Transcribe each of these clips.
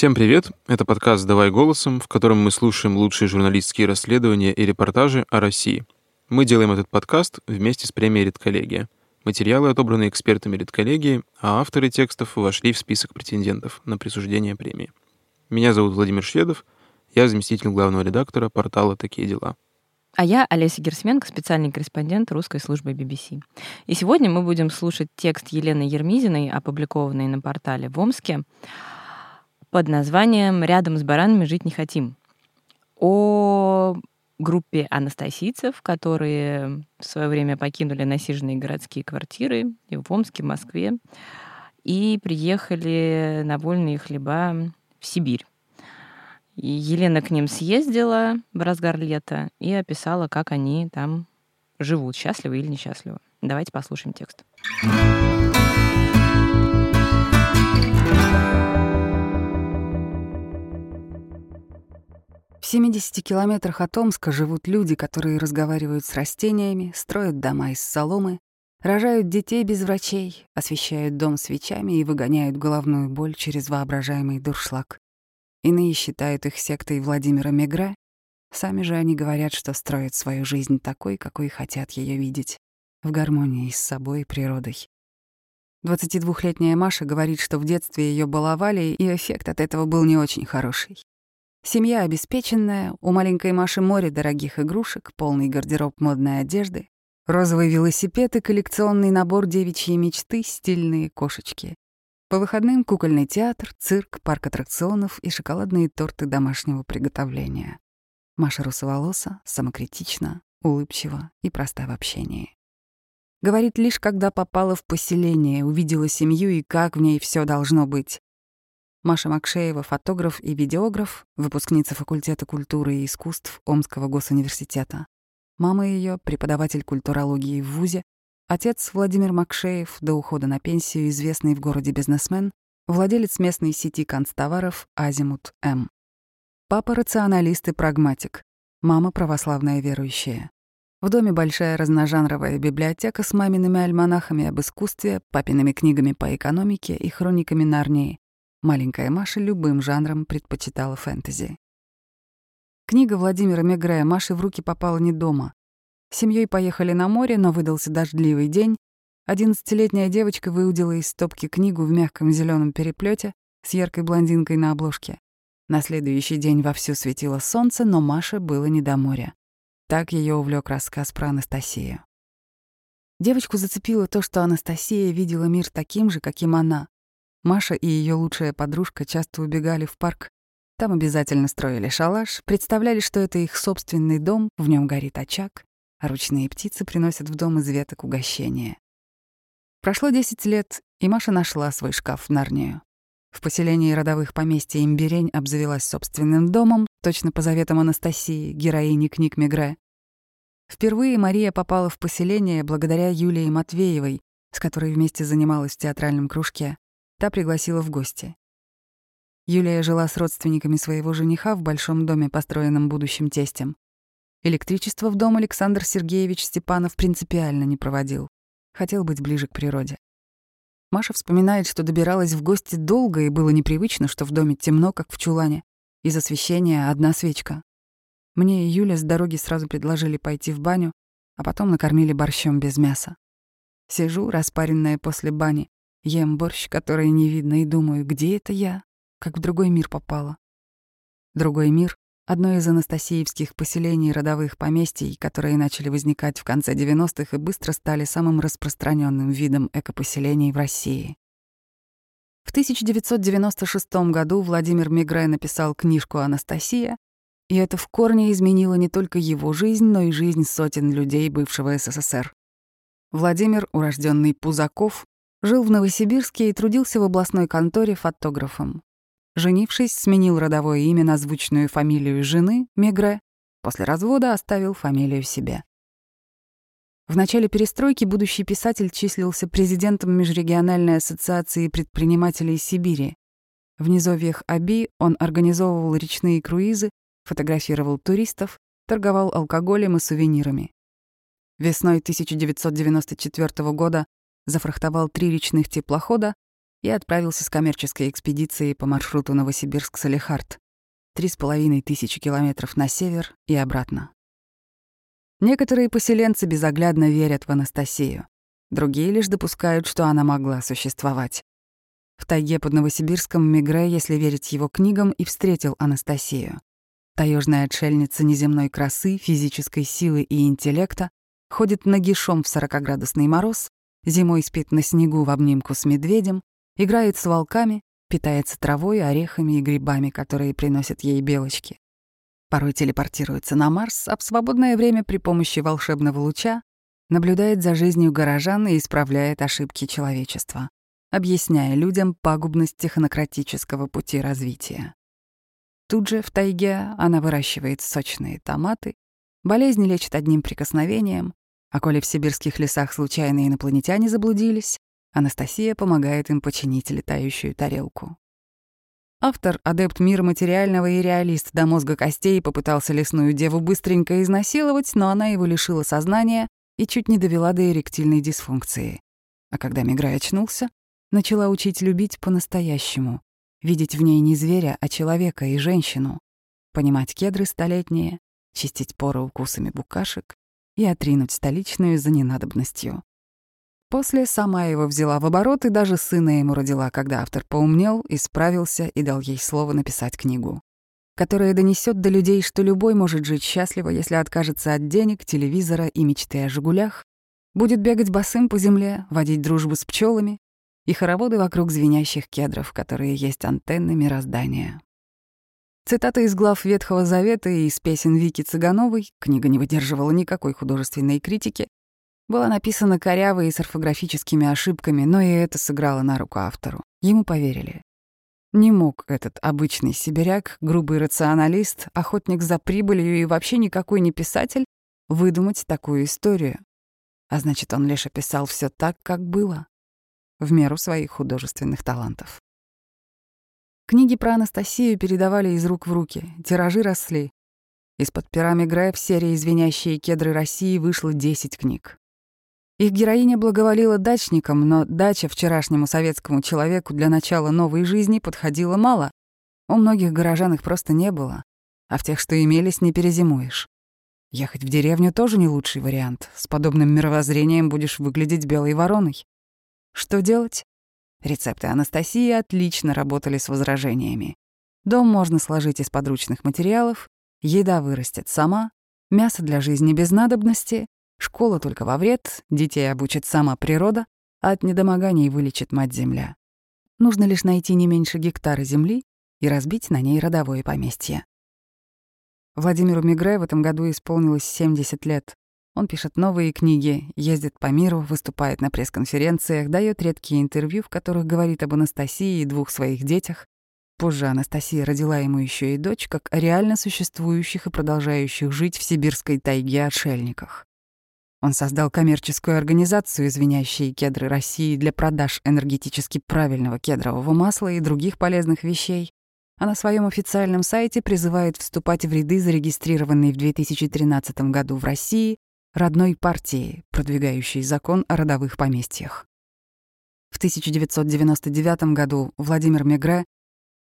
Всем привет! Это подкаст «Давай голосом», в котором мы слушаем лучшие журналистские расследования и репортажи о России. Мы делаем этот подкаст вместе с премией «Редколлегия». Материалы отобраны экспертами редколлегии, а авторы текстов вошли в список претендентов на присуждение премии. Меня зовут Владимир Шведов, я заместитель главного редактора портала «Такие дела». А я Олеся Герсменко, специальный корреспондент русской службы BBC. И сегодня мы будем слушать текст Елены Ермизиной, опубликованный на портале в Омске, под названием «Рядом с баранами жить не хотим». О группе анастасийцев, которые в свое время покинули насиженные городские квартиры и в Омске, в Москве, и приехали на вольные хлеба в Сибирь. Елена к ним съездила в разгар лета и описала, как они там живут, счастливы или несчастливы. Давайте послушаем текст. В 70 километрах от Омска живут люди, которые разговаривают с растениями, строят дома из соломы, рожают детей без врачей, освещают дом свечами и выгоняют головную боль через воображаемый дуршлаг. Иные считают их сектой Владимира Мегра, сами же они говорят, что строят свою жизнь такой, какой хотят ее видеть, в гармонии с собой и природой. 22-летняя Маша говорит, что в детстве ее баловали, и эффект от этого был не очень хороший. Семья обеспеченная, у маленькой Маши море дорогих игрушек, полный гардероб модной одежды, розовый велосипед и коллекционный набор девичьей мечты, стильные кошечки. По выходным кукольный театр, цирк, парк аттракционов и шоколадные торты домашнего приготовления. Маша русоволоса, самокритична, улыбчива и проста в общении. Говорит лишь, когда попала в поселение, увидела семью и как в ней все должно быть. Маша Макшеева — фотограф и видеограф, выпускница факультета культуры и искусств Омского госуниверситета. Мама ее — преподаватель культурологии в ВУЗе. Отец Владимир Макшеев, до ухода на пенсию известный в городе бизнесмен, владелец местной сети канцтоваров «Азимут М». Папа — рационалист и прагматик. Мама — православная верующая. В доме большая разножанровая библиотека с мамиными альманахами об искусстве, папиными книгами по экономике и хрониками Нарнии. Маленькая Маша любым жанром предпочитала фэнтези. Книга Владимира Мегрея Маше в руки попала не дома. Семьей поехали на море, но выдался дождливый день. Одиннадцатилетняя девочка выудила из стопки книгу в мягком зеленом переплете с яркой блондинкой на обложке. На следующий день вовсю светило солнце, но Маше было не до моря. Так ее увлек рассказ про Анастасию. Девочку зацепило то, что Анастасия видела мир таким же, каким она. Маша и ее лучшая подружка часто убегали в парк. Там обязательно строили шалаш, представляли, что это их собственный дом, в нем горит очаг, а ручные птицы приносят в дом из веток угощения. Прошло 10 лет, и Маша нашла свой шкаф в Нарнию. В поселении родовых поместья Имбирень обзавелась собственным домом, точно по заветам Анастасии, героини книг Мегре. Впервые Мария попала в поселение благодаря Юлии Матвеевой, с которой вместе занималась в театральном кружке. Та пригласила в гости. Юлия жила с родственниками своего жениха в большом доме, построенном будущим тестем. Электричество в дом Александр Сергеевич Степанов принципиально не проводил. Хотел быть ближе к природе. Маша вспоминает, что добиралась в гости долго и было непривычно, что в доме темно, как в чулане. Из освещения одна свечка. Мне и Юля с дороги сразу предложили пойти в баню, а потом накормили борщом без мяса. Сижу, распаренная после бани, Ем борщ, который не видно, и думаю, где это я? Как в другой мир попала. Другой мир — одно из анастасиевских поселений родовых поместий, которые начали возникать в конце 90-х и быстро стали самым распространенным видом экопоселений в России. В 1996 году Владимир Мигре написал книжку «Анастасия», и это в корне изменило не только его жизнь, но и жизнь сотен людей бывшего СССР. Владимир, урожденный Пузаков, Жил в Новосибирске и трудился в областной конторе фотографом. Женившись, сменил родовое имя на звучную фамилию жены, Мегре. После развода оставил фамилию себе. В начале перестройки будущий писатель числился президентом Межрегиональной ассоциации предпринимателей Сибири. В низовьях Аби он организовывал речные круизы, фотографировал туристов, торговал алкоголем и сувенирами. Весной 1994 года зафрахтовал три речных теплохода и отправился с коммерческой экспедицией по маршруту Новосибирск-Салехард. Три с половиной тысячи километров на север и обратно. Некоторые поселенцы безоглядно верят в Анастасию. Другие лишь допускают, что она могла существовать. В тайге под Новосибирском Мигре, если верить его книгам, и встретил Анастасию. Таежная отшельница неземной красы, физической силы и интеллекта ходит нагишом в 40-градусный мороз, зимой спит на снегу в обнимку с медведем, играет с волками, питается травой, орехами и грибами, которые приносят ей белочки. Порой телепортируется на Марс, а в свободное время при помощи волшебного луча наблюдает за жизнью горожан и исправляет ошибки человечества, объясняя людям пагубность технократического пути развития. Тут же в тайге она выращивает сочные томаты, болезни лечит одним прикосновением, а коли в сибирских лесах случайно инопланетяне заблудились, Анастасия помогает им починить летающую тарелку. Автор, адепт мира материального и реалист до мозга костей, попытался лесную деву быстренько изнасиловать, но она его лишила сознания и чуть не довела до эректильной дисфункции. А когда Миграй очнулся, начала учить любить по-настоящему, видеть в ней не зверя, а человека и женщину, понимать кедры столетние, чистить поры укусами букашек и отринуть столичную за ненадобностью. После сама его взяла в оборот и даже сына ему родила, когда автор поумнел, исправился и дал ей слово написать книгу, которая донесет до людей, что любой может жить счастливо, если откажется от денег, телевизора и мечты о «Жигулях», будет бегать босым по земле, водить дружбу с пчелами и хороводы вокруг звенящих кедров, которые есть антенны мироздания. Цитата из глав Ветхого Завета и из песен Вики Цыгановой, книга не выдерживала никакой художественной критики, была написана коряво и с орфографическими ошибками, но и это сыграло на руку автору. Ему поверили. Не мог этот обычный сибиряк, грубый рационалист, охотник за прибылью и вообще никакой не писатель выдумать такую историю. А значит, он лишь описал все так, как было, в меру своих художественных талантов. Книги про Анастасию передавали из рук в руки, тиражи росли. Из-под пера Грэб в серии «Звенящие кедры России» вышло 10 книг. Их героиня благоволила дачникам, но дача вчерашнему советскому человеку для начала новой жизни подходила мало. У многих горожан их просто не было, а в тех, что имелись, не перезимуешь. Ехать в деревню тоже не лучший вариант. С подобным мировоззрением будешь выглядеть белой вороной. Что делать? Рецепты Анастасии отлично работали с возражениями. Дом можно сложить из подручных материалов, еда вырастет сама, мясо для жизни без надобности, Школа только во вред, детей обучит сама природа, а от недомоганий вылечит мать-земля. Нужно лишь найти не меньше гектара земли и разбить на ней родовое поместье. Владимиру Мигре в этом году исполнилось 70 лет. Он пишет новые книги, ездит по миру, выступает на пресс-конференциях, дает редкие интервью, в которых говорит об Анастасии и двух своих детях. Позже Анастасия родила ему еще и дочь, как о реально существующих и продолжающих жить в сибирской тайге отшельниках. Он создал коммерческую организацию «Извиняющие кедры России» для продаж энергетически правильного кедрового масла и других полезных вещей, а на своем официальном сайте призывает вступать в ряды зарегистрированной в 2013 году в России родной партии, продвигающей закон о родовых поместьях. В 1999 году Владимир Мегре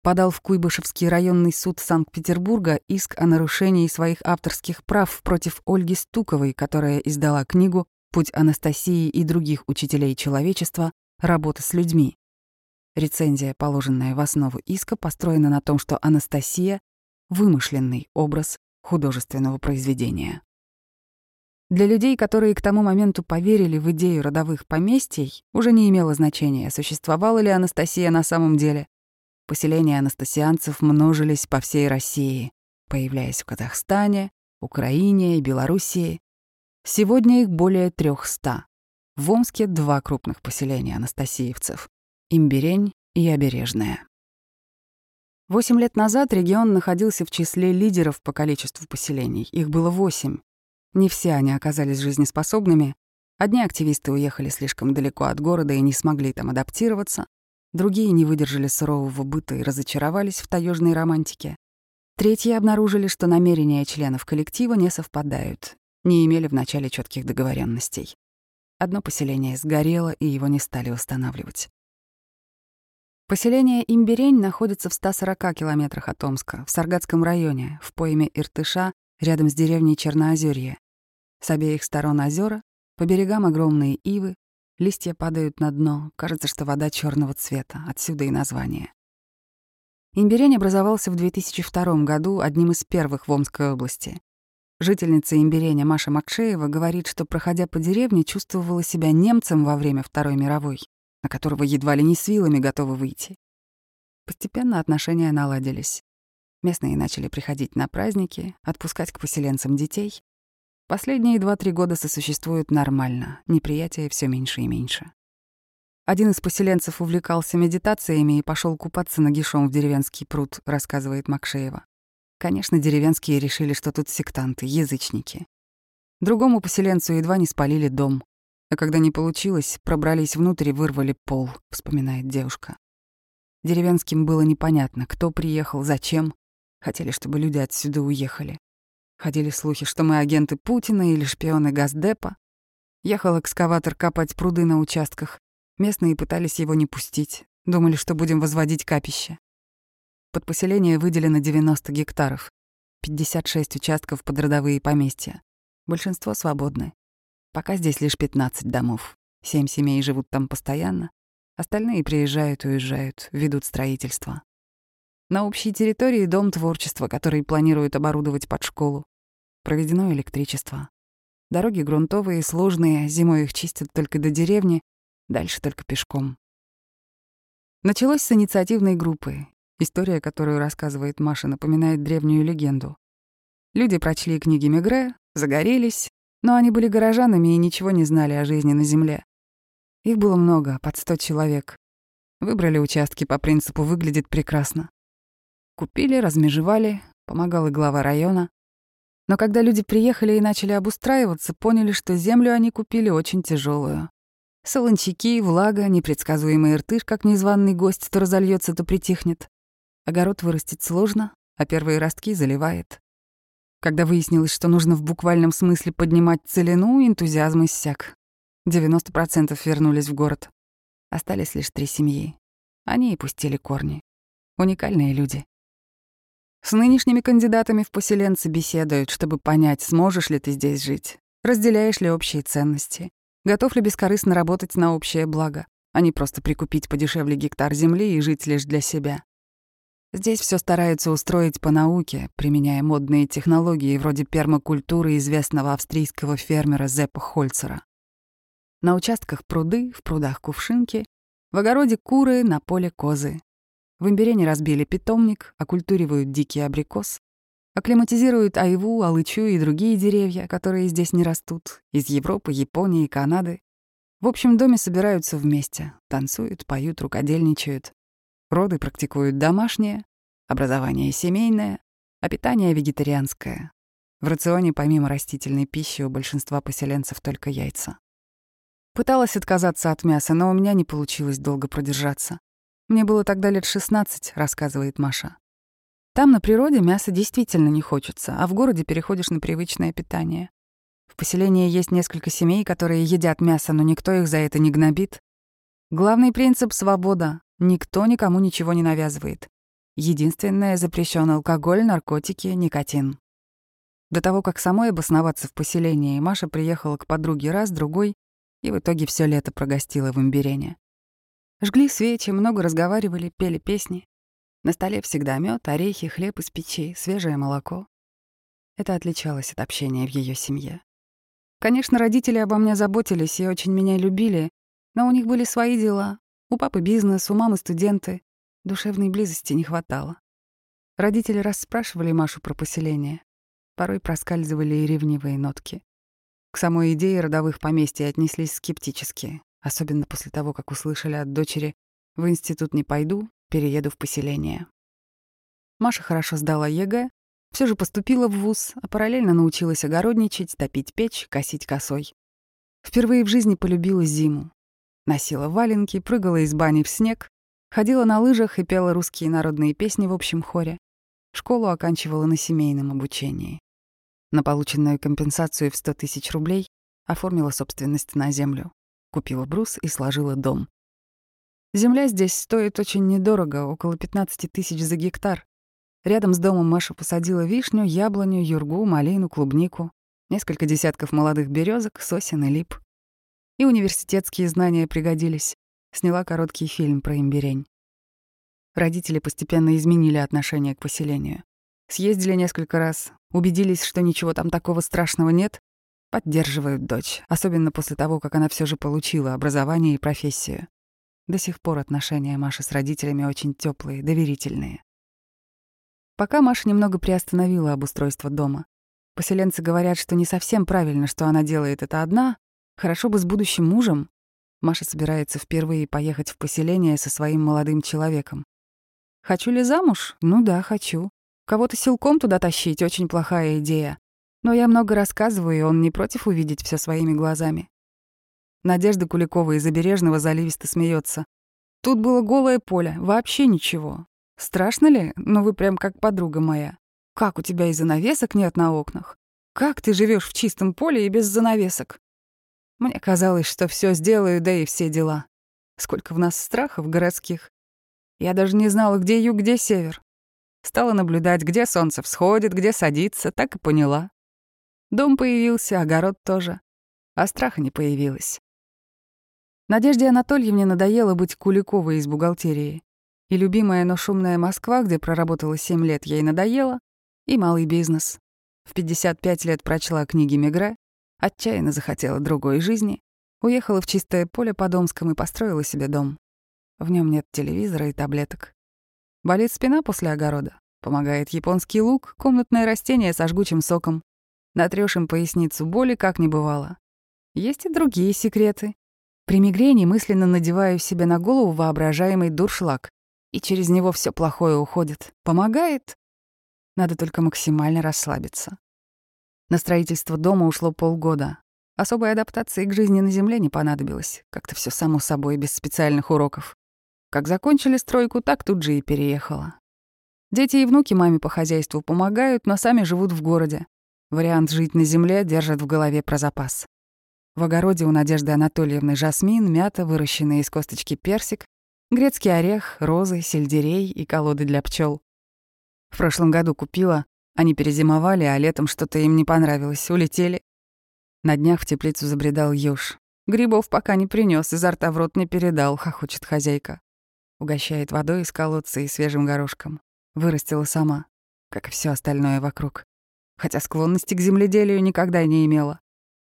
подал в Куйбышевский районный суд Санкт-Петербурга иск о нарушении своих авторских прав против Ольги Стуковой, которая издала книгу «Путь Анастасии и других учителей человечества. Работа с людьми». Рецензия, положенная в основу иска, построена на том, что Анастасия — вымышленный образ художественного произведения. Для людей, которые к тому моменту поверили в идею родовых поместий, уже не имело значения, существовала ли Анастасия на самом деле, Поселения анастасианцев множились по всей России, появляясь в Казахстане, Украине и Белоруссии. Сегодня их более трехста. В Омске два крупных поселения анастасиевцев — Имбирень и Обережная. Восемь лет назад регион находился в числе лидеров по количеству поселений. Их было восемь. Не все они оказались жизнеспособными. Одни активисты уехали слишком далеко от города и не смогли там адаптироваться. Другие не выдержали сурового быта и разочаровались в таежной романтике. Третьи обнаружили, что намерения членов коллектива не совпадают, не имели вначале четких договоренностей. Одно поселение сгорело, и его не стали восстанавливать. Поселение Имберень находится в 140 километрах от Омска, в Саргатском районе, в пойме Иртыша, рядом с деревней Черноозерье. С обеих сторон озера, по берегам огромные ивы, листья падают на дно, кажется, что вода черного цвета, отсюда и название. Имберень образовался в 2002 году одним из первых в Омской области. Жительница Имбереня Маша Макшеева говорит, что, проходя по деревне, чувствовала себя немцем во время Второй мировой, на которого едва ли не с вилами готовы выйти. Постепенно отношения наладились. Местные начали приходить на праздники, отпускать к поселенцам детей. Последние два-три года сосуществуют нормально, неприятие все меньше и меньше. Один из поселенцев увлекался медитациями и пошел купаться нагишом в деревенский пруд, рассказывает Макшеева. Конечно, деревенские решили, что тут сектанты, язычники. Другому поселенцу едва не спалили дом. А когда не получилось, пробрались внутрь и вырвали пол, вспоминает девушка. Деревенским было непонятно, кто приехал, зачем. Хотели, чтобы люди отсюда уехали. Ходили слухи, что мы агенты Путина или шпионы Газдепа. Ехал экскаватор копать пруды на участках, Местные пытались его не пустить, думали, что будем возводить капище. Под поселение выделено 90 гектаров, 56 участков под родовые поместья. Большинство свободны. Пока здесь лишь 15 домов. Семь семей живут там постоянно, остальные приезжают уезжают, ведут строительство. На общей территории дом творчества, который планируют оборудовать под школу. Проведено электричество. Дороги грунтовые, сложные, зимой их чистят только до деревни, Дальше только пешком. Началось с инициативной группы. История, которую рассказывает Маша, напоминает древнюю легенду. Люди прочли книги Мегре, загорелись, но они были горожанами и ничего не знали о жизни на земле. Их было много, под сто человек. Выбрали участки по принципу «выглядит прекрасно». Купили, размежевали, помогал и глава района. Но когда люди приехали и начали обустраиваться, поняли, что землю они купили очень тяжелую. Солончаки, влага, непредсказуемый ртыш, как незваный гость, то разольется, то притихнет. Огород вырастить сложно, а первые ростки заливает. Когда выяснилось, что нужно в буквальном смысле поднимать целину, энтузиазм иссяк. 90% вернулись в город. Остались лишь три семьи. Они и пустили корни. Уникальные люди. С нынешними кандидатами в поселенцы беседуют, чтобы понять, сможешь ли ты здесь жить, разделяешь ли общие ценности, Готов ли бескорыстно работать на общее благо, а не просто прикупить подешевле гектар земли и жить лишь для себя? Здесь все стараются устроить по науке, применяя модные технологии вроде пермакультуры известного австрийского фермера Зеппа Хольцера. На участках пруды, в прудах кувшинки, в огороде куры, на поле козы. В имбирене разбили питомник, оккультуривают дикий абрикос, Акклиматизируют айву, алычу и другие деревья, которые здесь не растут, из Европы, Японии, Канады. В общем доме собираются вместе, танцуют, поют, рукодельничают. Роды практикуют домашнее, образование семейное, а питание вегетарианское. В рационе помимо растительной пищи у большинства поселенцев только яйца. Пыталась отказаться от мяса, но у меня не получилось долго продержаться. Мне было тогда лет 16, рассказывает Маша. Там на природе мяса действительно не хочется, а в городе переходишь на привычное питание. В поселении есть несколько семей, которые едят мясо, но никто их за это не гнобит. Главный принцип — свобода. Никто никому ничего не навязывает. Единственное — запрещен алкоголь, наркотики, никотин. До того, как самой обосноваться в поселении, Маша приехала к подруге раз, другой, и в итоге все лето прогостила в Имбирене. Жгли свечи, много разговаривали, пели песни. На столе всегда мед, орехи, хлеб из печи, свежее молоко. Это отличалось от общения в ее семье. Конечно, родители обо мне заботились и очень меня любили, но у них были свои дела. У папы бизнес, у мамы студенты. Душевной близости не хватало. Родители расспрашивали Машу про поселение. Порой проскальзывали и ревнивые нотки. К самой идее родовых поместий отнеслись скептически, особенно после того, как услышали от дочери «В институт не пойду, перееду в поселение. Маша хорошо сдала ЕГЭ, все же поступила в ВУЗ, а параллельно научилась огородничать, топить печь, косить косой. Впервые в жизни полюбила зиму. Носила валенки, прыгала из бани в снег, ходила на лыжах и пела русские народные песни в общем хоре. Школу оканчивала на семейном обучении. На полученную компенсацию в 100 тысяч рублей оформила собственность на землю, купила брус и сложила дом. Земля здесь стоит очень недорого, около 15 тысяч за гектар. Рядом с домом Маша посадила вишню, яблоню, юргу, малину, клубнику, несколько десятков молодых березок, сосен и лип. И университетские знания пригодились. Сняла короткий фильм про имбирень. Родители постепенно изменили отношение к поселению. Съездили несколько раз, убедились, что ничего там такого страшного нет, поддерживают дочь, особенно после того, как она все же получила образование и профессию. До сих пор отношения Маши с родителями очень теплые, доверительные. Пока Маша немного приостановила обустройство дома. Поселенцы говорят, что не совсем правильно, что она делает это одна, хорошо бы с будущим мужем. Маша собирается впервые поехать в поселение со своим молодым человеком. Хочу ли замуж? Ну да, хочу. Кого-то силком туда тащить — очень плохая идея. Но я много рассказываю, и он не против увидеть все своими глазами. Надежда Куликова из Обережного заливисто смеется. Тут было голое поле, вообще ничего. Страшно ли? Ну вы прям как подруга моя. Как у тебя и занавесок нет на окнах? Как ты живешь в чистом поле и без занавесок? Мне казалось, что все сделаю, да и все дела. Сколько в нас страхов городских. Я даже не знала, где юг, где север. Стала наблюдать, где солнце всходит, где садится, так и поняла. Дом появился, огород тоже. А страха не появилось. Надежде Анатольевне надоело быть Куликовой из бухгалтерии. И любимая, но шумная Москва, где проработала 7 лет, ей надоела, и малый бизнес. В 55 лет прочла книги Мегре, отчаянно захотела другой жизни, уехала в чистое поле по Домскому и построила себе дом. В нем нет телевизора и таблеток. Болит спина после огорода. Помогает японский лук, комнатное растение со жгучим соком. Натрёшь им поясницу боли, как не бывало. Есть и другие секреты. При мигрени мысленно надеваю себе на голову воображаемый дуршлаг, и через него все плохое уходит. Помогает. Надо только максимально расслабиться. На строительство дома ушло полгода. Особой адаптации к жизни на Земле не понадобилось. Как-то все само собой, без специальных уроков. Как закончили стройку, так тут же и переехала. Дети и внуки маме по хозяйству помогают, но сами живут в городе. Вариант жить на земле держат в голове про запас. В огороде у Надежды Анатольевны жасмин, мята, выращенные из косточки персик, грецкий орех, розы, сельдерей и колоды для пчел. В прошлом году купила, они перезимовали, а летом что-то им не понравилось, улетели. На днях в теплицу забредал ёж. Грибов пока не принес, изо рта в рот не передал, хохочет хозяйка. Угощает водой из колодца и свежим горошком. Вырастила сама, как и все остальное вокруг. Хотя склонности к земледелию никогда не имела.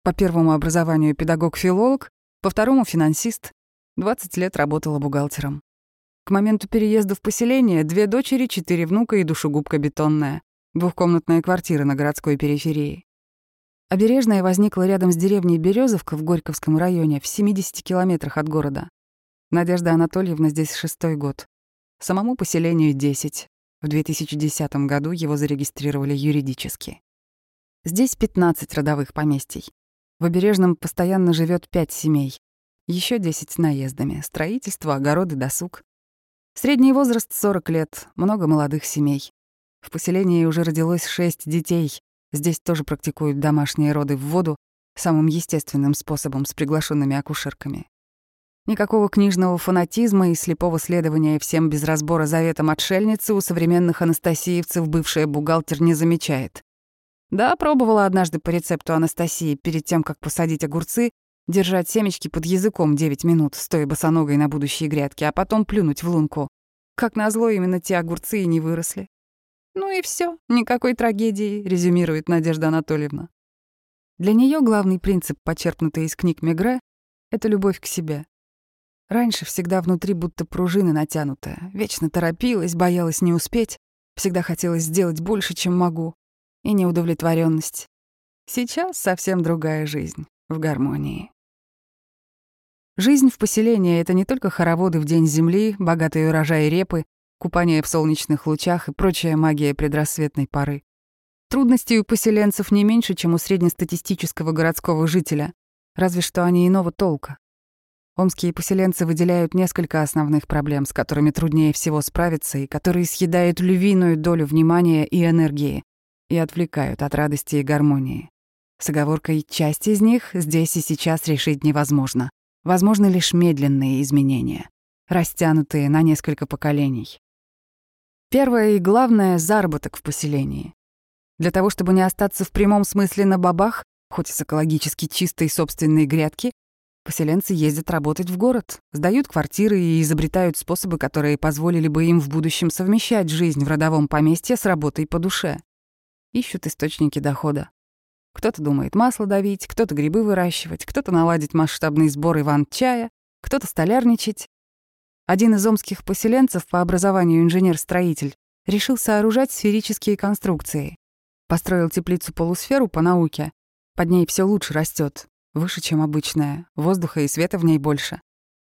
По первому образованию педагог-филолог, по второму — финансист. 20 лет работала бухгалтером. К моменту переезда в поселение две дочери, четыре внука и душегубка бетонная. Двухкомнатная квартира на городской периферии. Обережная возникла рядом с деревней Березовка в Горьковском районе, в 70 километрах от города. Надежда Анатольевна здесь шестой год. Самому поселению 10. В 2010 году его зарегистрировали юридически. Здесь 15 родовых поместий. В Обережном постоянно живет 5 семей. Еще 10 с наездами. Строительство, огороды, досуг. Средний возраст 40 лет, много молодых семей. В поселении уже родилось 6 детей. Здесь тоже практикуют домашние роды в воду самым естественным способом с приглашенными акушерками. Никакого книжного фанатизма и слепого следования всем без разбора заветам отшельницы у современных анастасиевцев бывшая бухгалтер не замечает. Да, пробовала однажды по рецепту Анастасии перед тем, как посадить огурцы, держать семечки под языком 9 минут, стоя босоногой на будущие грядки, а потом плюнуть в лунку. Как назло, именно те огурцы и не выросли. Ну и все, никакой трагедии, резюмирует Надежда Анатольевна. Для нее главный принцип, почерпнутый из книг Мегре, — это любовь к себе. Раньше всегда внутри будто пружина натянутая. Вечно торопилась, боялась не успеть. Всегда хотелось сделать больше, чем могу. И неудовлетворенность. Сейчас совсем другая жизнь, в гармонии. Жизнь в поселении — это не только хороводы в день земли, богатые урожаи репы, купание в солнечных лучах и прочая магия предрассветной поры. Трудностей у поселенцев не меньше, чем у среднестатистического городского жителя, разве что они иного толка. Омские поселенцы выделяют несколько основных проблем, с которыми труднее всего справиться и которые съедают львиную долю внимания и энергии. и отвлекают от радости и гармонии. С оговоркой «часть из них здесь и сейчас решить невозможно». Возможны лишь медленные изменения, растянутые на несколько поколений. Первое и главное — заработок в поселении. Для того, чтобы не остаться в прямом смысле на бабах, хоть и с экологически чистой собственной грядки, поселенцы ездят работать в город, сдают квартиры и изобретают способы, которые позволили бы им в будущем совмещать жизнь в родовом поместье с работой по душе. Ищут источники дохода. Кто-то думает масло давить, кто-то грибы выращивать, кто-то наладить масштабный сбор иван-чая, кто-то столярничать. Один из омских поселенцев по образованию инженер-строитель решил сооружать сферические конструкции. Построил теплицу-полусферу по науке. Под ней все лучше растет, выше, чем обычная, воздуха и света в ней больше.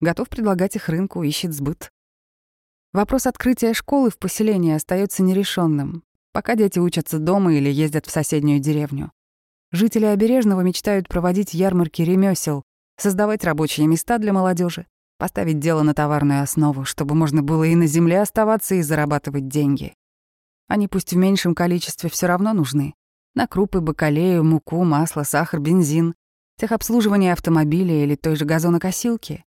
Готов предлагать их рынку, ищет сбыт. Вопрос открытия школы в поселении остается нерешенным, пока дети учатся дома или ездят в соседнюю деревню. Жители Обережного мечтают проводить ярмарки ремесел, создавать рабочие места для молодежи, поставить дело на товарную основу, чтобы можно было и на земле оставаться и зарабатывать деньги. Они пусть в меньшем количестве все равно нужны. На крупы, бакалею, муку, масло, сахар, бензин, техобслуживание автомобиля или той же газонокосилки.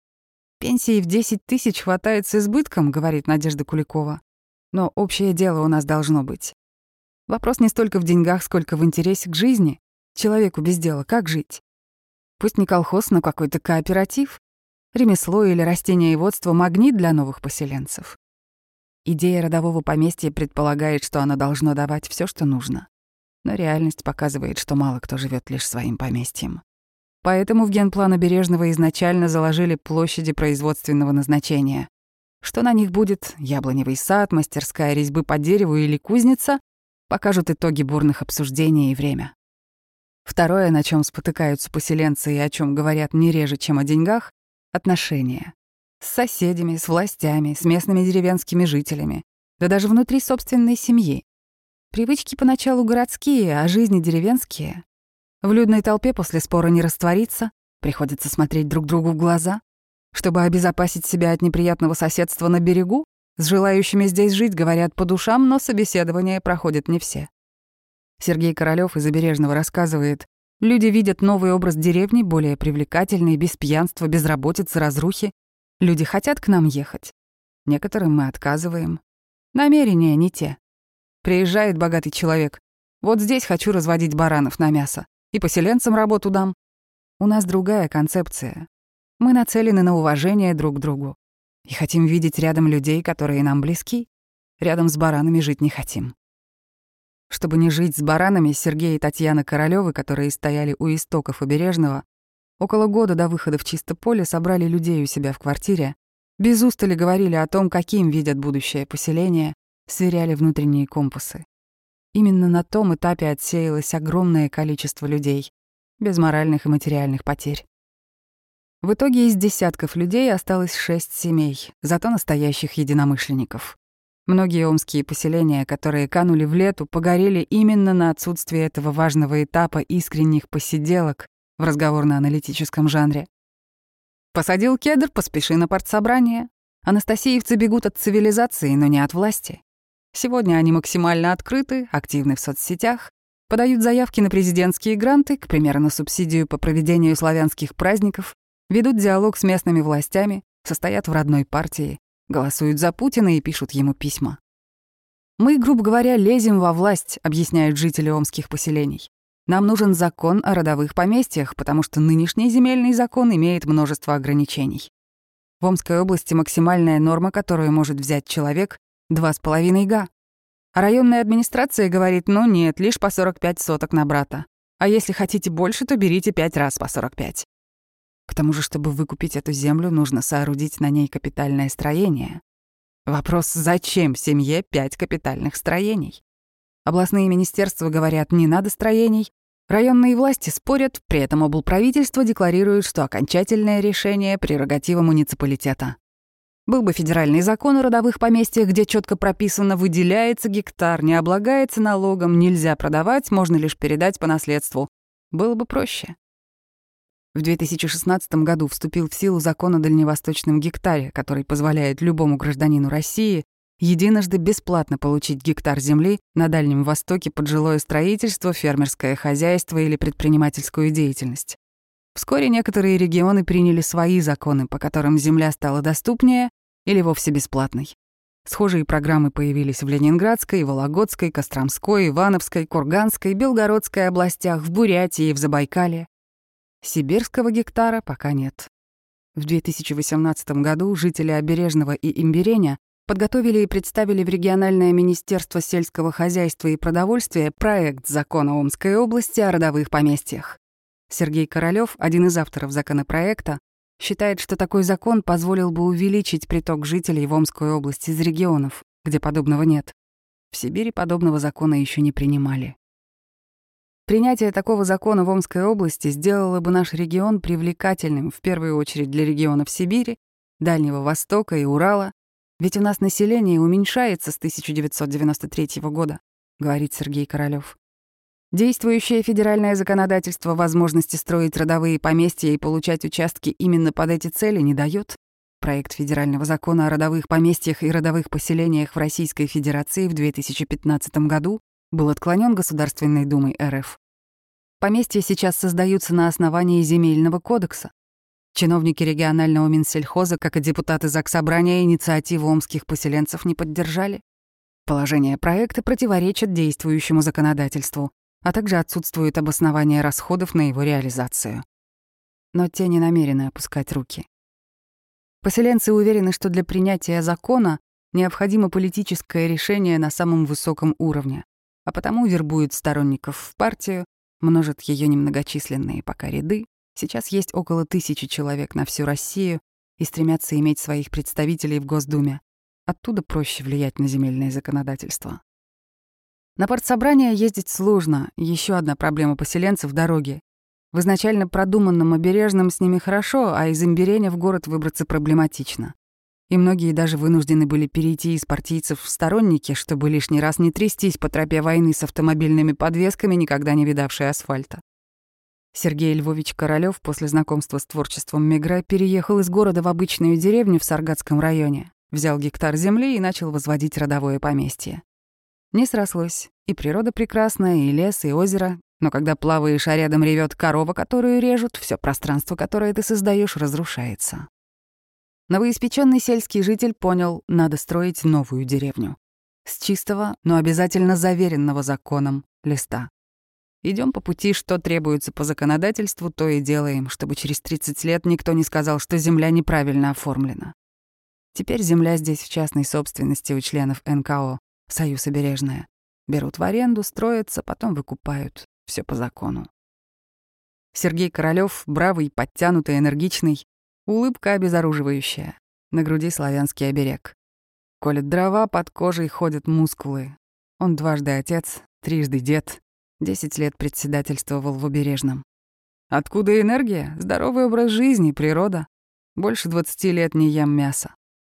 Пенсии в 10 тысяч хватает с избытком, говорит Надежда Куликова. Но общее дело у нас должно быть. Вопрос не столько в деньгах, сколько в интересе к жизни. Человеку без дела как жить? Пусть не колхоз, но какой-то кооператив. Ремесло или растениеводство — магнит для новых поселенцев. Идея родового поместья предполагает, что оно должно давать все, что нужно. Но реальность показывает, что мало кто живет лишь своим поместьем. Поэтому в генплан Обережного изначально заложили площади производственного назначения. Что на них будет — яблоневый сад, мастерская резьбы по дереву или кузница — покажут итоги бурных обсуждений и время. Второе, на чем спотыкаются поселенцы и о чем говорят не реже, чем о деньгах — отношения. С соседями, с властями, с местными деревенскими жителями, да даже внутри собственной семьи. Привычки поначалу городские, а жизни деревенские. В людной толпе после спора не раствориться, приходится смотреть друг другу в глаза. Чтобы обезопасить себя от неприятного соседства на берегу, с желающими здесь жить говорят по душам, но собеседование проходят не все. Сергей Королёв из Обережного рассказывает, люди видят новый образ деревни, более привлекательный, без пьянства, без работицы, разрухи. Люди хотят к нам ехать. Некоторым мы отказываем. Намерения не те. Приезжает богатый человек. Вот здесь хочу разводить баранов на мясо. И поселенцам работу дам. У нас другая концепция. Мы нацелены на уважение друг к другу. И хотим видеть рядом людей, которые нам близки. Рядом с баранами жить не хотим. Чтобы не жить с баранами, Сергей и Татьяна Королёвы, которые стояли у истоков Обережного, около года до выхода в чисто поле собрали людей у себя в квартире, без устали говорили о том, каким видят будущее поселение, сверяли внутренние компасы. Именно на том этапе отсеялось огромное количество людей, без моральных и материальных потерь. В итоге из десятков людей осталось шесть семей, зато настоящих единомышленников. Многие омские поселения, которые канули в лету, погорели именно на отсутствие этого важного этапа искренних посиделок в разговорно-аналитическом жанре. Посадил кедр, поспеши на партсобрание. Анастасиевцы бегут от цивилизации, но не от власти. Сегодня они максимально открыты, активны в соцсетях, подают заявки на президентские гранты, к примеру, на субсидию по проведению славянских праздников, ведут диалог с местными властями, состоят в родной партии, голосуют за Путина и пишут ему письма. «Мы, грубо говоря, лезем во власть», — объясняют жители омских поселений. «Нам нужен закон о родовых поместьях, потому что нынешний земельный закон имеет множество ограничений. В Омской области максимальная норма, которую может взять человек — 2,5 га. А районная администрация говорит, ну нет, лишь по 45 соток на брата. А если хотите больше, то берите 5 раз по 45. К тому же, чтобы выкупить эту землю, нужно соорудить на ней капитальное строение. Вопрос, зачем семье пять капитальных строений? Областные министерства говорят, не надо строений. Районные власти спорят, при этом облправительство декларирует, что окончательное решение — прерогатива муниципалитета. Был бы федеральный закон о родовых поместьях, где четко прописано, выделяется гектар, не облагается налогом, нельзя продавать, можно лишь передать по наследству. Было бы проще. В 2016 году вступил в силу закон о дальневосточном гектаре, который позволяет любому гражданину России единожды бесплатно получить гектар земли на Дальнем Востоке под жилое строительство, фермерское хозяйство или предпринимательскую деятельность. Вскоре некоторые регионы приняли свои законы, по которым земля стала доступнее или вовсе бесплатной. Схожие программы появились в Ленинградской, Вологодской, Костромской, Ивановской, Курганской, Белгородской областях, в Бурятии и в Забайкале. Сибирского гектара пока нет. В 2018 году жители Обережного и Имбиреня подготовили и представили в региональное министерство сельского хозяйства и продовольствия проект закона Омской области о родовых поместьях. Сергей Королёв, один из авторов законопроекта, считает, что такой закон позволил бы увеличить приток жителей в Омской области из регионов, где подобного нет. В Сибири подобного закона еще не принимали. Принятие такого закона в Омской области сделало бы наш регион привлекательным в первую очередь для регионов Сибири, Дальнего Востока и Урала, ведь у нас население уменьшается с 1993 года, говорит Сергей Королёв. Действующее федеральное законодательство возможности строить родовые поместья и получать участки именно под эти цели не дает. Проект федерального закона о родовых поместьях и родовых поселениях в Российской Федерации в 2015 году был отклонен Государственной Думой РФ. Поместья сейчас создаются на основании Земельного кодекса. Чиновники регионального Минсельхоза, как и депутаты Заксобрания, инициативу омских поселенцев не поддержали. Положения проекта противоречат действующему законодательству а также отсутствует обоснование расходов на его реализацию. Но те не намерены опускать руки. Поселенцы уверены, что для принятия закона необходимо политическое решение на самом высоком уровне, а потому вербуют сторонников в партию, множат ее немногочисленные пока ряды, сейчас есть около тысячи человек на всю Россию и стремятся иметь своих представителей в Госдуме. Оттуда проще влиять на земельное законодательство. На партсобрание ездить сложно, еще одна проблема поселенцев — дороги. В изначально продуманном обережном с ними хорошо, а из Имбиреня в город выбраться проблематично. И многие даже вынуждены были перейти из партийцев в сторонники, чтобы лишний раз не трястись по тропе войны с автомобильными подвесками, никогда не видавшей асфальта. Сергей Львович Королёв после знакомства с творчеством Мегре переехал из города в обычную деревню в Саргатском районе, взял гектар земли и начал возводить родовое поместье. Не срослось. И природа прекрасная, и лес, и озеро. Но когда плаваешь, а рядом ревет корова, которую режут, все пространство, которое ты создаешь, разрушается. Новоиспеченный сельский житель понял, надо строить новую деревню. С чистого, но обязательно заверенного законом листа. Идем по пути, что требуется по законодательству, то и делаем, чтобы через 30 лет никто не сказал, что земля неправильно оформлена. Теперь земля здесь в частной собственности у членов НКО, Союз Обережная. Берут в аренду, строятся, потом выкупают. Все по закону. Сергей Королёв, бравый, подтянутый, энергичный, улыбка обезоруживающая. На груди славянский оберег. Колет дрова, под кожей ходят мускулы. Он дважды отец, трижды дед, десять лет председательствовал в Обережном. Откуда энергия? Здоровый образ жизни, природа. Больше двадцати лет не ем мясо.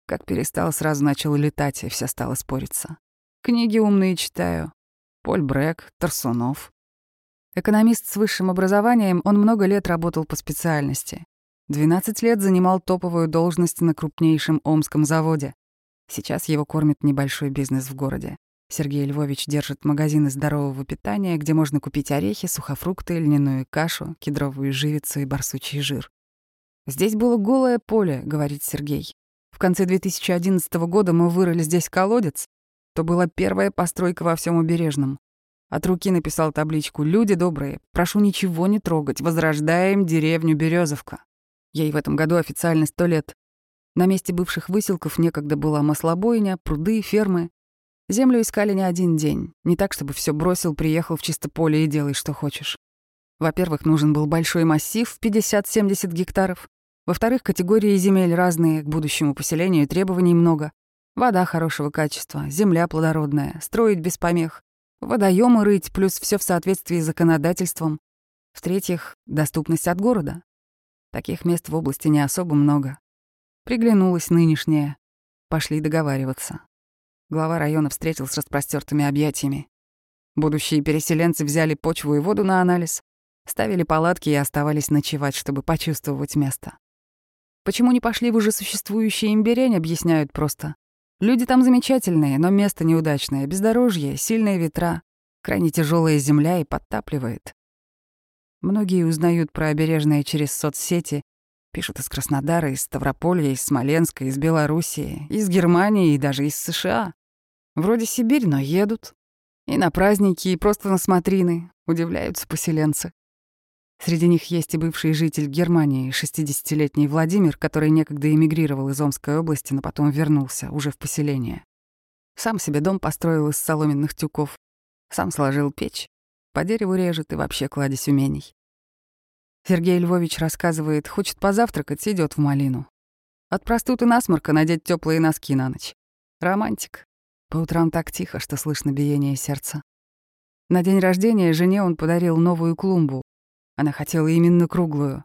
Как перестал, сразу начал летать, и вся стала спориться. Книги умные читаю. Поль Брэк, Тарсунов. Экономист с высшим образованием, он много лет работал по специальности. 12 лет занимал топовую должность на крупнейшем омском заводе. Сейчас его кормит небольшой бизнес в городе. Сергей Львович держит магазины здорового питания, где можно купить орехи, сухофрукты, льняную кашу, кедровую живицу и барсучий жир. «Здесь было голое поле», — говорит Сергей. «В конце 2011 года мы вырыли здесь колодец, то была первая постройка во всем убережном. От руки написал табличку «Люди добрые, прошу ничего не трогать, возрождаем деревню Березовка». Ей в этом году официально сто лет. На месте бывших выселков некогда была маслобойня, пруды, фермы. Землю искали не один день. Не так, чтобы все бросил, приехал в чисто поле и делай, что хочешь. Во-первых, нужен был большой массив, 50-70 гектаров. Во-вторых, категории земель разные, к будущему поселению требований много. Вода хорошего качества, земля плодородная, строить без помех, водоемы рыть, плюс все в соответствии с законодательством. В-третьих, доступность от города. Таких мест в области не особо много. Приглянулась нынешняя. Пошли договариваться. Глава района встретил с распростертыми объятиями. Будущие переселенцы взяли почву и воду на анализ, ставили палатки и оставались ночевать, чтобы почувствовать место. Почему не пошли в уже существующий имбирень, объясняют просто. Люди там замечательные, но место неудачное, бездорожье, сильные ветра, крайне тяжелая земля и подтапливает. Многие узнают про обережное через соцсети, пишут из Краснодара, из Ставрополья, из Смоленска, из Белоруссии, из Германии и даже из США. Вроде Сибирь, но едут. И на праздники, и просто на смотрины. Удивляются поселенцы. Среди них есть и бывший житель Германии, 60-летний Владимир, который некогда эмигрировал из Омской области, но потом вернулся, уже в поселение. Сам себе дом построил из соломенных тюков, сам сложил печь, по дереву режет и вообще кладезь умений. Сергей Львович рассказывает, хочет позавтракать, идет в малину. От простуды насморка надеть теплые носки на ночь. Романтик. По утрам так тихо, что слышно биение сердца. На день рождения жене он подарил новую клумбу, она хотела именно круглую.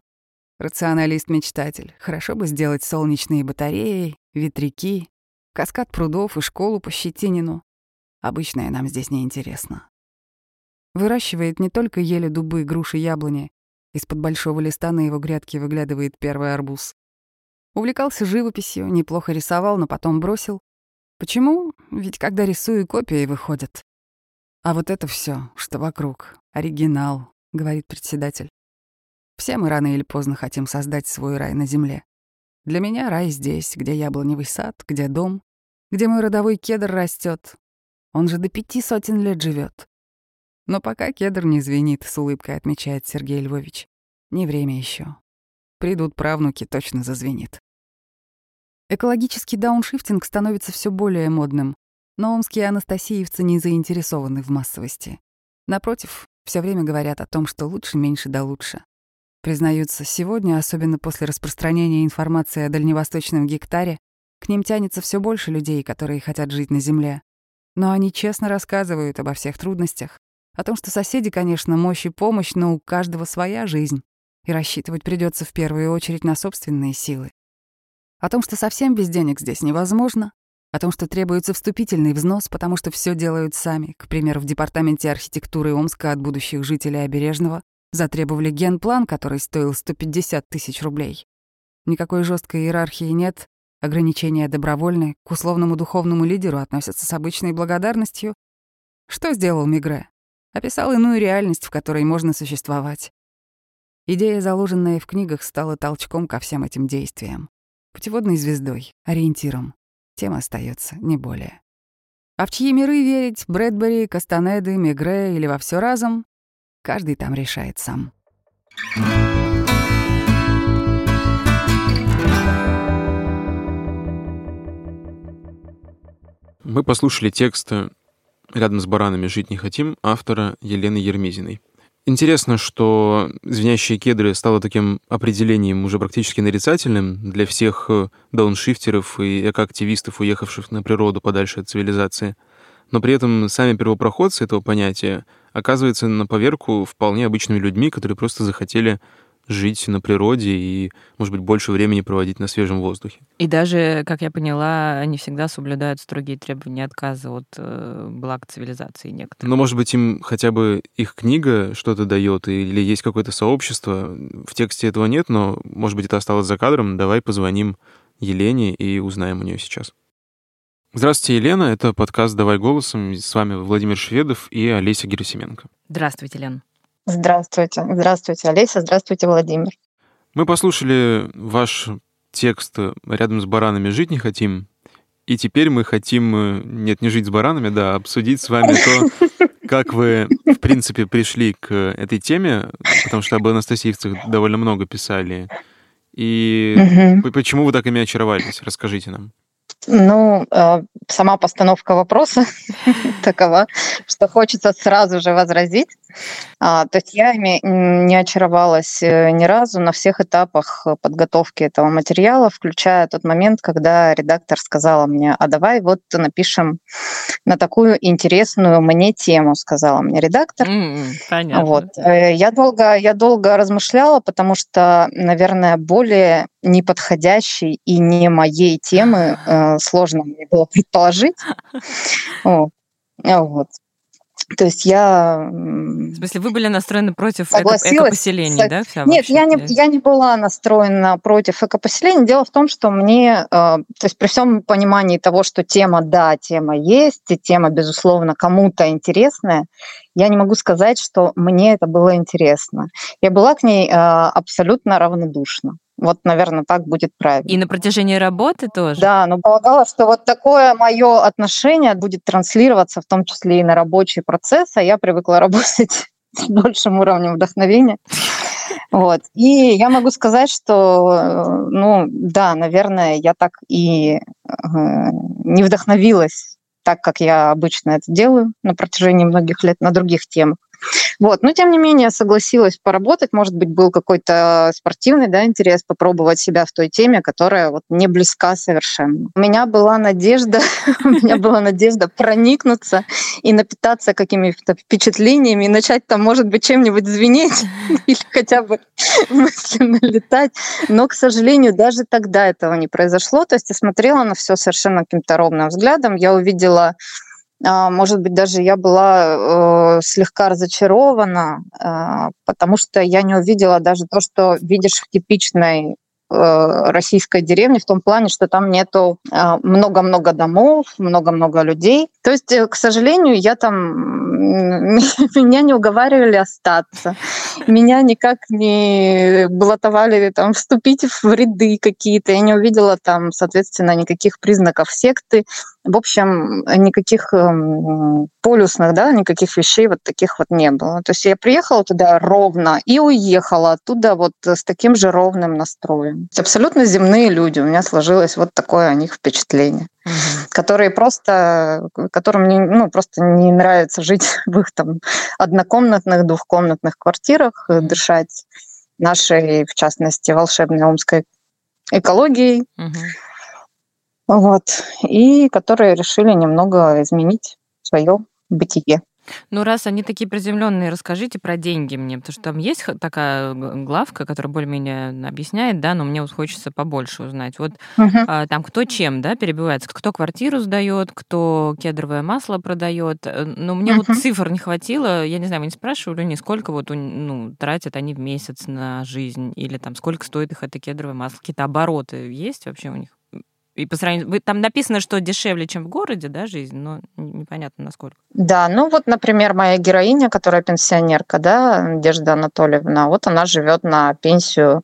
Рационалист-мечтатель. Хорошо бы сделать солнечные батареи, ветряки, каскад прудов и школу по Щетинину. Обычное нам здесь не интересно. Выращивает не только ели, дубы, груши, яблони. Из-под большого листа на его грядке выглядывает первый арбуз. Увлекался живописью, неплохо рисовал, но потом бросил. Почему? Ведь когда рисую, копии выходят. А вот это все, что вокруг, оригинал, — говорит председатель. «Все мы рано или поздно хотим создать свой рай на земле. Для меня рай здесь, где яблоневый сад, где дом, где мой родовой кедр растет. Он же до пяти сотен лет живет. Но пока кедр не звенит, с улыбкой отмечает Сергей Львович. Не время еще. Придут правнуки, точно зазвенит. Экологический дауншифтинг становится все более модным, но омские анастасиевцы не заинтересованы в массовости. Напротив, все время говорят о том, что лучше меньше да лучше. Признаются, сегодня, особенно после распространения информации о дальневосточном гектаре, к ним тянется все больше людей, которые хотят жить на Земле. Но они честно рассказывают обо всех трудностях, о том, что соседи, конечно, мощь и помощь, но у каждого своя жизнь, и рассчитывать придется в первую очередь на собственные силы. О том, что совсем без денег здесь невозможно, о том, что требуется вступительный взнос, потому что все делают сами. К примеру, в Департаменте архитектуры Омска от будущих жителей Обережного затребовали генплан, который стоил 150 тысяч рублей. Никакой жесткой иерархии нет, ограничения добровольны, к условному духовному лидеру относятся с обычной благодарностью. Что сделал Мигре? Описал иную реальность, в которой можно существовать. Идея, заложенная в книгах, стала толчком ко всем этим действиям. Путеводной звездой, ориентиром. Тем остается, не более. А в чьи миры верить, Брэдбери, Кастанеды, Мегре или во все разом, каждый там решает сам. Мы послушали текст «Рядом с баранами жить не хотим» автора Елены Ермизиной. Интересно, что «звенящие кедры» стало таким определением уже практически нарицательным для всех э, дауншифтеров и экоактивистов, уехавших на природу подальше от цивилизации. Но при этом сами первопроходцы этого понятия оказываются на поверку вполне обычными людьми, которые просто захотели жить на природе и, может быть, больше времени проводить на свежем воздухе. И даже, как я поняла, они всегда соблюдают строгие требования отказа от э, благ цивилизации некоторых. Но, может быть, им хотя бы их книга что-то дает, или есть какое-то сообщество. В тексте этого нет, но, может быть, это осталось за кадром. Давай позвоним Елене и узнаем у нее сейчас. Здравствуйте, Елена. Это подкаст «Давай голосом». С вами Владимир Шведов и Олеся Герасименко. Здравствуйте, Лен. Здравствуйте. Здравствуйте, Олеся. Здравствуйте, Владимир. Мы послушали ваш текст «Рядом с баранами жить не хотим», и теперь мы хотим, э, нет, не жить с баранами, да, обсудить с вами то, как вы, в принципе, пришли к этой теме, потому что об анастасиевцах довольно много писали. И угу. почему вы так ими очаровались? Расскажите нам. Ну, э, сама постановка вопроса такова, что хочется сразу же возразить. А, то есть я ими не очаровалась э, ни разу на всех этапах подготовки этого материала, включая тот момент, когда редактор сказала мне, а давай вот напишем на такую интересную мне тему, сказала мне редактор. Mm, понятно. Вот. Э, я долго, я долго размышляла, потому что, наверное, более неподходящей и не моей темы э, сложно мне было предположить. Вот. То есть я... В смысле, вы были настроены против экопоселений, да? Вся Нет, я не, я не была настроена против экопоселений. Дело в том, что мне, э, то есть при всем понимании того, что тема, да, тема есть, и тема, безусловно, кому-то интересная, я не могу сказать, что мне это было интересно. Я была к ней э, абсолютно равнодушна. Вот, наверное, так будет правильно. И на протяжении работы тоже? Да, но полагала, что вот такое мое отношение будет транслироваться в том числе и на рабочий процесс, а я привыкла работать с большим уровнем вдохновения. Вот. И я могу сказать, что, ну, да, наверное, я так и э, не вдохновилась так, как я обычно это делаю на протяжении многих лет на других темах. Вот. Но, тем не менее, согласилась поработать. Может быть, был какой-то спортивный да, интерес попробовать себя в той теме, которая вот не близка совершенно. У меня была надежда, у меня была надежда проникнуться и напитаться какими-то впечатлениями и начать там, может быть, чем-нибудь звенеть или хотя бы мысленно летать. Но, к сожалению, даже тогда этого не произошло. То есть я смотрела на все совершенно каким-то ровным взглядом. Я увидела может быть, даже я была э, слегка разочарована, э, потому что я не увидела даже то, что видишь в типичной Э, российской деревни в том плане, что там нету э, много-много домов, много-много людей. То есть, э, к сожалению, я там меня не уговаривали остаться, меня никак не блатовали там вступить в ряды какие-то. Я не увидела там, соответственно, никаких признаков секты. В общем, никаких эм, полюсных, да, никаких вещей вот таких вот не было. То есть я приехала туда ровно и уехала оттуда вот с таким же ровным настроем. Абсолютно земные люди. У меня сложилось вот такое о них впечатление. Угу. которые просто, которым не, ну, просто не нравится жить в их там однокомнатных, двухкомнатных квартирах, угу. дышать нашей, в частности, волшебной омской экологией. Угу. Вот. И которые решили немного изменить свое бытие. Ну, раз они такие приземленные, расскажите про деньги мне, потому что там есть такая главка, которая более-менее объясняет, да, но мне вот хочется побольше узнать. Вот угу. а, там кто чем, да, перебивается, кто квартиру сдает, кто кедровое масло продает. Э, но мне угу. вот цифр не хватило, я не знаю, вы не спрашивали, не сколько вот ну, тратят они в месяц на жизнь, или там сколько стоит их это кедровое масло, какие-то обороты есть вообще у них? И по сравнению... Там написано, что дешевле, чем в городе, да, жизнь, но непонятно, насколько. Да, ну вот, например, моя героиня, которая пенсионерка, да, Надежда Анатольевна, вот она живет на пенсию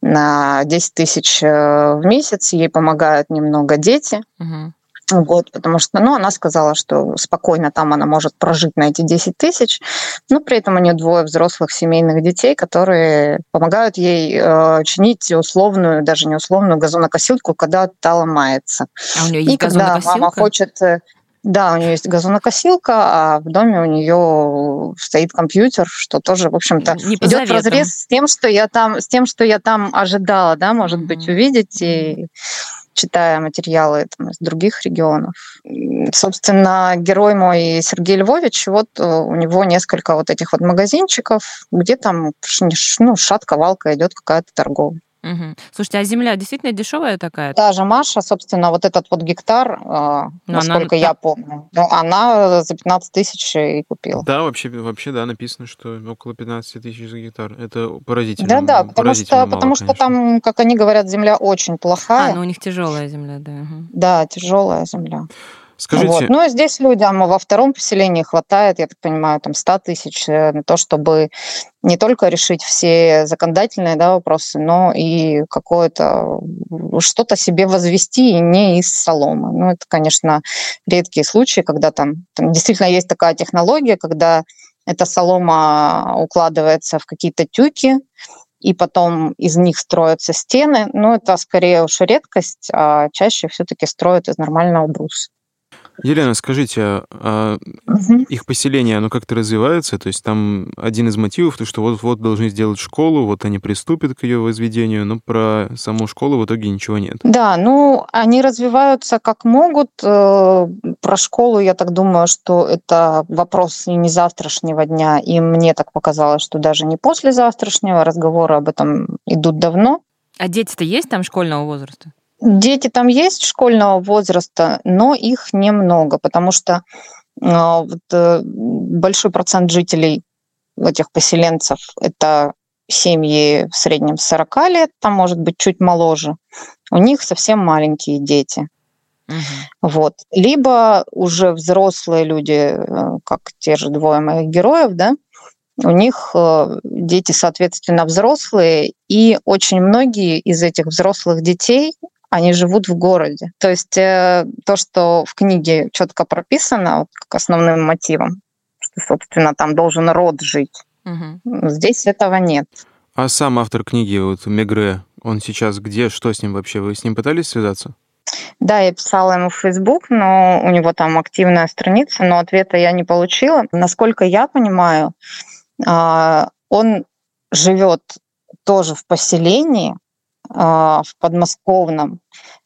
на 10 тысяч э, в месяц, ей помогают немного дети. Угу год, потому что, ну, она сказала, что спокойно там она может прожить на эти 10 тысяч, но при этом у нее двое взрослых семейных детей, которые помогают ей э, чинить условную, даже не условную газонокосилку, когда та ломается. А у нее есть И когда мама хочет... Э, да, у нее есть газонокосилка, а в доме у нее стоит компьютер, что тоже, в общем-то, идет в разрез с тем, что я там, с тем, что я там ожидала, да, может mm-hmm. быть, увидеть и читая материалы там, из других регионов. Собственно, герой мой Сергей Львович, вот э, у него несколько вот этих вот магазинчиков, где там ну, шатка-валка идет какая-то торговля. Угу. Слушайте, а земля действительно дешевая такая? Та же Маша, собственно, вот этот вот гектар, э, насколько она... я помню, ну, она за 15 тысяч и купила. Да, вообще, вообще, да, написано, что около 15 тысяч за гектар. Это поразительно. Да, да, потому поразительно что, мало, потому что там, как они говорят, земля очень плохая. А, ну у них тяжелая земля, да. Угу. Да, тяжелая земля. Скажите... Вот. Ну, здесь людям во втором поселении хватает, я так понимаю, там 100 тысяч э, на то, чтобы не только решить все законодательные да, вопросы, но и какое-то что-то себе возвести и не из соломы. Ну, это, конечно, редкие случаи, когда там, там действительно есть такая технология, когда эта солома укладывается в какие-то тюки, и потом из них строятся стены. Но это скорее уж редкость, а чаще все-таки строят из нормального бруса. Елена, скажите, а, а угу. их поселение, оно как-то развивается? То есть там один из мотивов, то, что вот-вот должны сделать школу, вот они приступят к ее возведению, но про саму школу в итоге ничего нет. Да, ну, они развиваются как могут. Э, про школу, я так думаю, что это вопрос не завтрашнего дня, и мне так показалось, что даже не после завтрашнего разговоры об этом идут давно. А дети-то есть там школьного возраста? Дети там есть школьного возраста, но их немного, потому что Вот, большой процент жителей этих поселенцев – это семьи в среднем 40 лет, там может быть чуть моложе. У них совсем маленькие дети. Угу. Вот. Либо уже взрослые люди, как те же двое моих героев, да, у них э, дети, соответственно, взрослые, и очень многие из этих взрослых детей они живут в городе. То есть э, то, что в книге четко прописано вот, как основным мотивом, что, собственно, там должен род жить. Угу. Здесь этого нет. А сам автор книги, вот Мегре, он сейчас где, что с ним вообще? Вы с ним пытались связаться? Да, я писала ему в Facebook, но у него там активная страница, но ответа я не получила. Насколько я понимаю, а, он живет тоже в поселении, в подмосковном,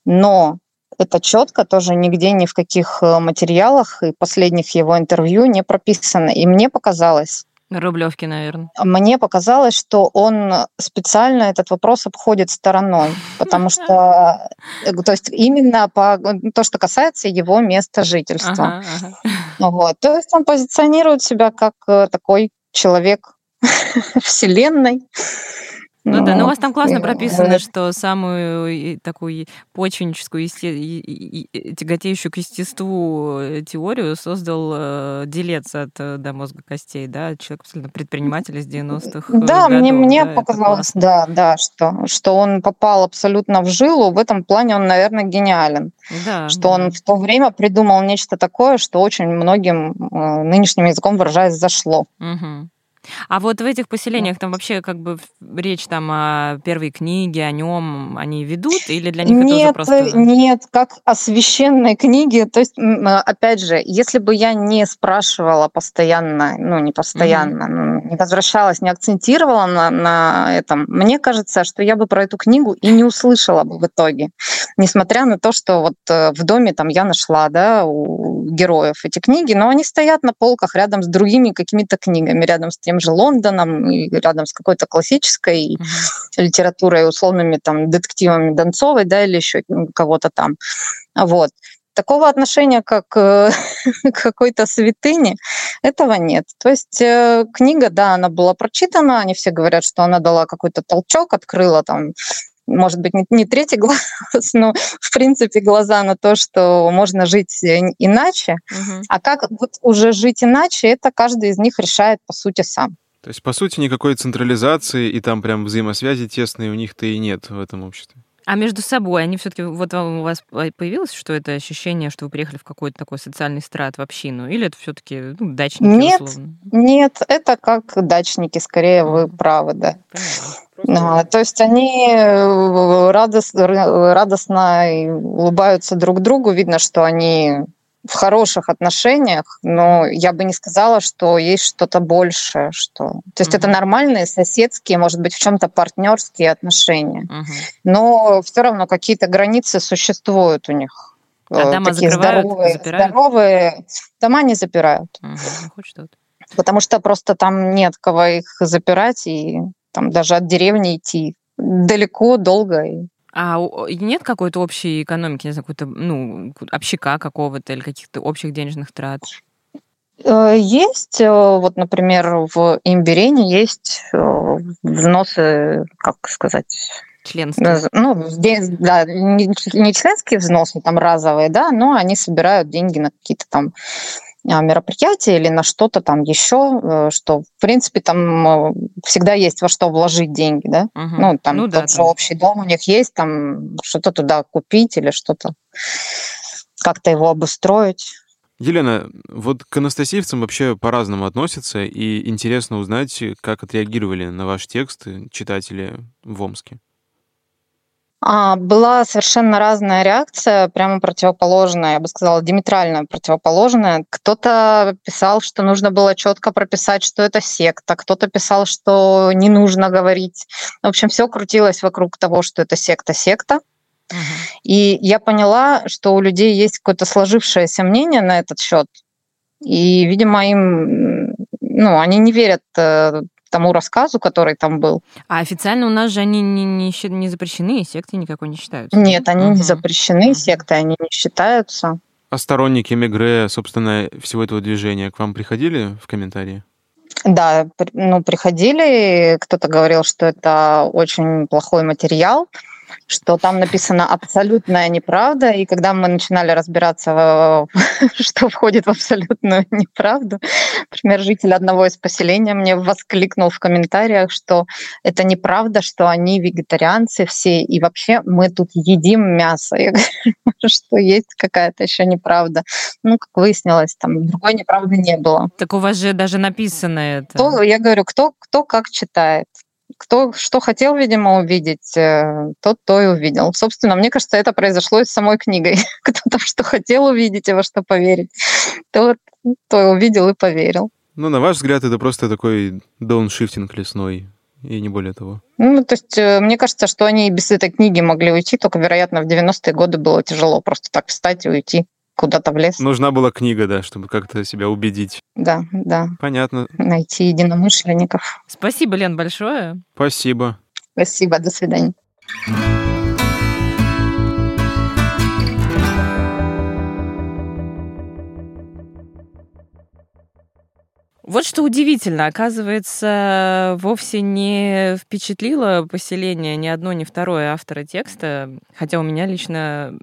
но это четко тоже нигде ни в каких э, материалах и последних его интервью не прописано. И мне показалось, Рублевки, наверное. Мне показалось, что он специально этот вопрос обходит стороной, потому что, э, то есть именно по то, что касается его места жительства. Ага, ага. Вот. То есть он позиционирует себя как э, такой человек Вселенной, ну, да, но у вас там классно прописано, что самую такую почвенническую, тяготеющую к естеству э, теорию создал э, делец от э, до мозга костей, да, человек абсолютно предприниматель из 90-х Да, годов, мне, мне да, показалось, да, да, что, что он попал абсолютно в жилу, в этом плане он, наверное, гениален. Да, что да. он в то время придумал нечто такое, что очень многим нынешним языком выражаясь зашло. Угу. А вот в этих поселениях там вообще как бы речь там о первой книге, о нем они ведут, или для них нет, это уже просто... Нет, как о священной книге. То есть, опять же, если бы я не спрашивала постоянно, ну, не постоянно, mm-hmm. не возвращалась, не акцентировала на, на этом, мне кажется, что я бы про эту книгу и не услышала бы в итоге. Несмотря на то, что вот э, в доме там я нашла, да, у героев эти книги, но они стоят на полках рядом с другими какими-то книгами, рядом с тем тем же Лондоном, и рядом с какой-то классической mm-hmm. литературой, условными там детективами Донцовой, да, или еще кого-то там. Вот. Такого отношения, как э, к какой-то святыне, этого нет. То есть э, книга, да, она была прочитана, они все говорят, что она дала какой-то толчок, открыла там может быть, не, третий глаз, но, в принципе, глаза на то, что можно жить иначе. Угу. А как вот уже жить иначе, это каждый из них решает, по сути, сам. То есть, по сути, никакой централизации и там прям взаимосвязи тесной у них-то и нет в этом обществе. А между собой они все-таки вот у вас появилось что это ощущение, что вы приехали в какой-то такой социальный страт в общину, или это все-таки ну, дачники нет, условно? Нет, это как дачники, скорее вы правы, да. А, то есть они э, радост, радостно улыбаются друг другу, видно, что они в хороших отношениях, но я бы не сказала, что есть что-то большее, что. То есть mm-hmm. это нормальные соседские, может быть, в чем-то партнерские отношения, mm-hmm. но все равно какие-то границы существуют у них. А э, дома такие здоровые, запирают? здоровые. Дома не запирают. Хоть что-то. Потому что просто там нет кого их запирать, и там даже от деревни идти далеко, долго. А нет какой-то общей экономики, не знаю, какой-то, ну, общака какого-то или каких-то общих денежных трат? Э, есть, э, вот, например, в Имбирене есть э, взносы, как сказать, членские. Ну, да, не членские взносы, там разовые, да, но они собирают деньги на какие-то там мероприятие или на что-то там еще, э, что, в принципе, там э, всегда есть во что вложить деньги, да? Угу. Ну, там ну, тот да, же там. общий дом у них есть, там что-то туда купить или что-то, как-то его обустроить. Елена, вот к анастасиевцам вообще по-разному относятся, и интересно узнать, как отреагировали на ваш текст читатели в Омске. А, была совершенно разная реакция, прямо противоположная, я бы сказала, диаметрально противоположная. Кто-то писал, что нужно было четко прописать, что это секта, кто-то писал, что не нужно говорить. В общем, все крутилось вокруг того, что это секта-секта. Uh-huh. И я поняла, что у людей есть какое-то сложившееся мнение на этот счет. И, видимо, им, ну, они не верят э, тому рассказу, который там был. А официально у нас же они не, не, не запрещены, и секты никакой не считаются? Нет, они угу. не запрещены, секты они не считаются. А сторонники Мегре, собственно, всего этого движения к вам приходили в комментарии? Да, ну, приходили, кто-то говорил, что это очень плохой материал, что там написано абсолютная неправда, и когда мы начинали разбираться, что входит в абсолютную неправду, например, житель одного из поселений мне воскликнул в комментариях, что это неправда, что они вегетарианцы все, и вообще мы тут едим мясо. Я говорю, что есть какая-то еще неправда. Ну, как выяснилось, там другой неправды не было. Так у вас же даже написано это. Кто, я говорю, кто, кто как читает кто что хотел, видимо, увидеть, э, тот то и увидел. Собственно, мне кажется, это произошло и с самой книгой. Кто там что хотел увидеть и во что поверить, тот то увидел и поверил. Ну, на ваш взгляд, это просто такой дауншифтинг лесной, и не более того. Ну, то есть, э, мне кажется, что они без этой книги могли уйти, только, вероятно, в 90-е годы было тяжело просто так встать и уйти куда-то в лес. Нужна была книга, да, чтобы как-то себя убедить. Да, да. Понятно. Найти единомышленников. Спасибо, Лен, большое. Спасибо. Спасибо, до свидания. Вот что удивительно, оказывается, вовсе не впечатлило поселение ни одно, ни второе автора текста, хотя у меня лично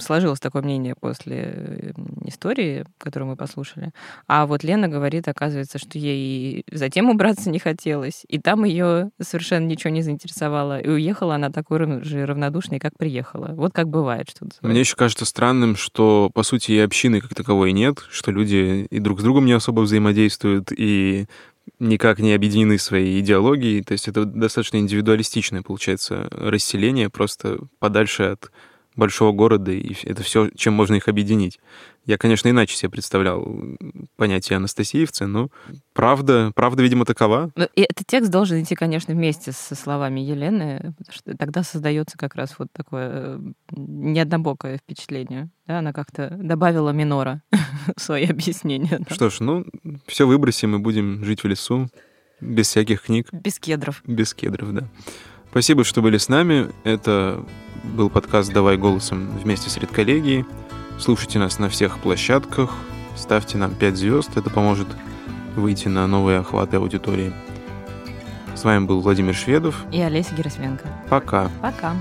сложилось такое мнение после истории, которую мы послушали. А вот Лена говорит, оказывается, что ей затем убраться не хотелось, и там ее совершенно ничего не заинтересовало, и уехала она такой же равнодушной, как приехала. Вот как бывает что -то. Мне еще кажется странным, что, по сути, и общины как таковой нет, что люди и друг с другом не особо взаимодействуют, и никак не объединены своей идеологией. То есть это достаточно индивидуалистичное, получается, расселение просто подальше от большого города, и это все, чем можно их объединить. Я, конечно, иначе себе представлял понятие анастасиевцы, но правда, правда, видимо, такова. Ну, и этот текст должен идти, конечно, вместе со словами Елены, потому что тогда создается как раз вот такое э, неоднобокое впечатление. Да, она как-то добавила минора в свои объяснения. Да. Что ж, ну, все выбросим и будем жить в лесу без всяких книг. Без кедров. Без кедров, да. Спасибо, что были с нами. Это был подкаст «Давай голосом» вместе с редколлегией. Слушайте нас на всех площадках, ставьте нам 5 звезд, это поможет выйти на новые охваты аудитории. С вами был Владимир Шведов. И Олеся Герасменко. Пока. Пока.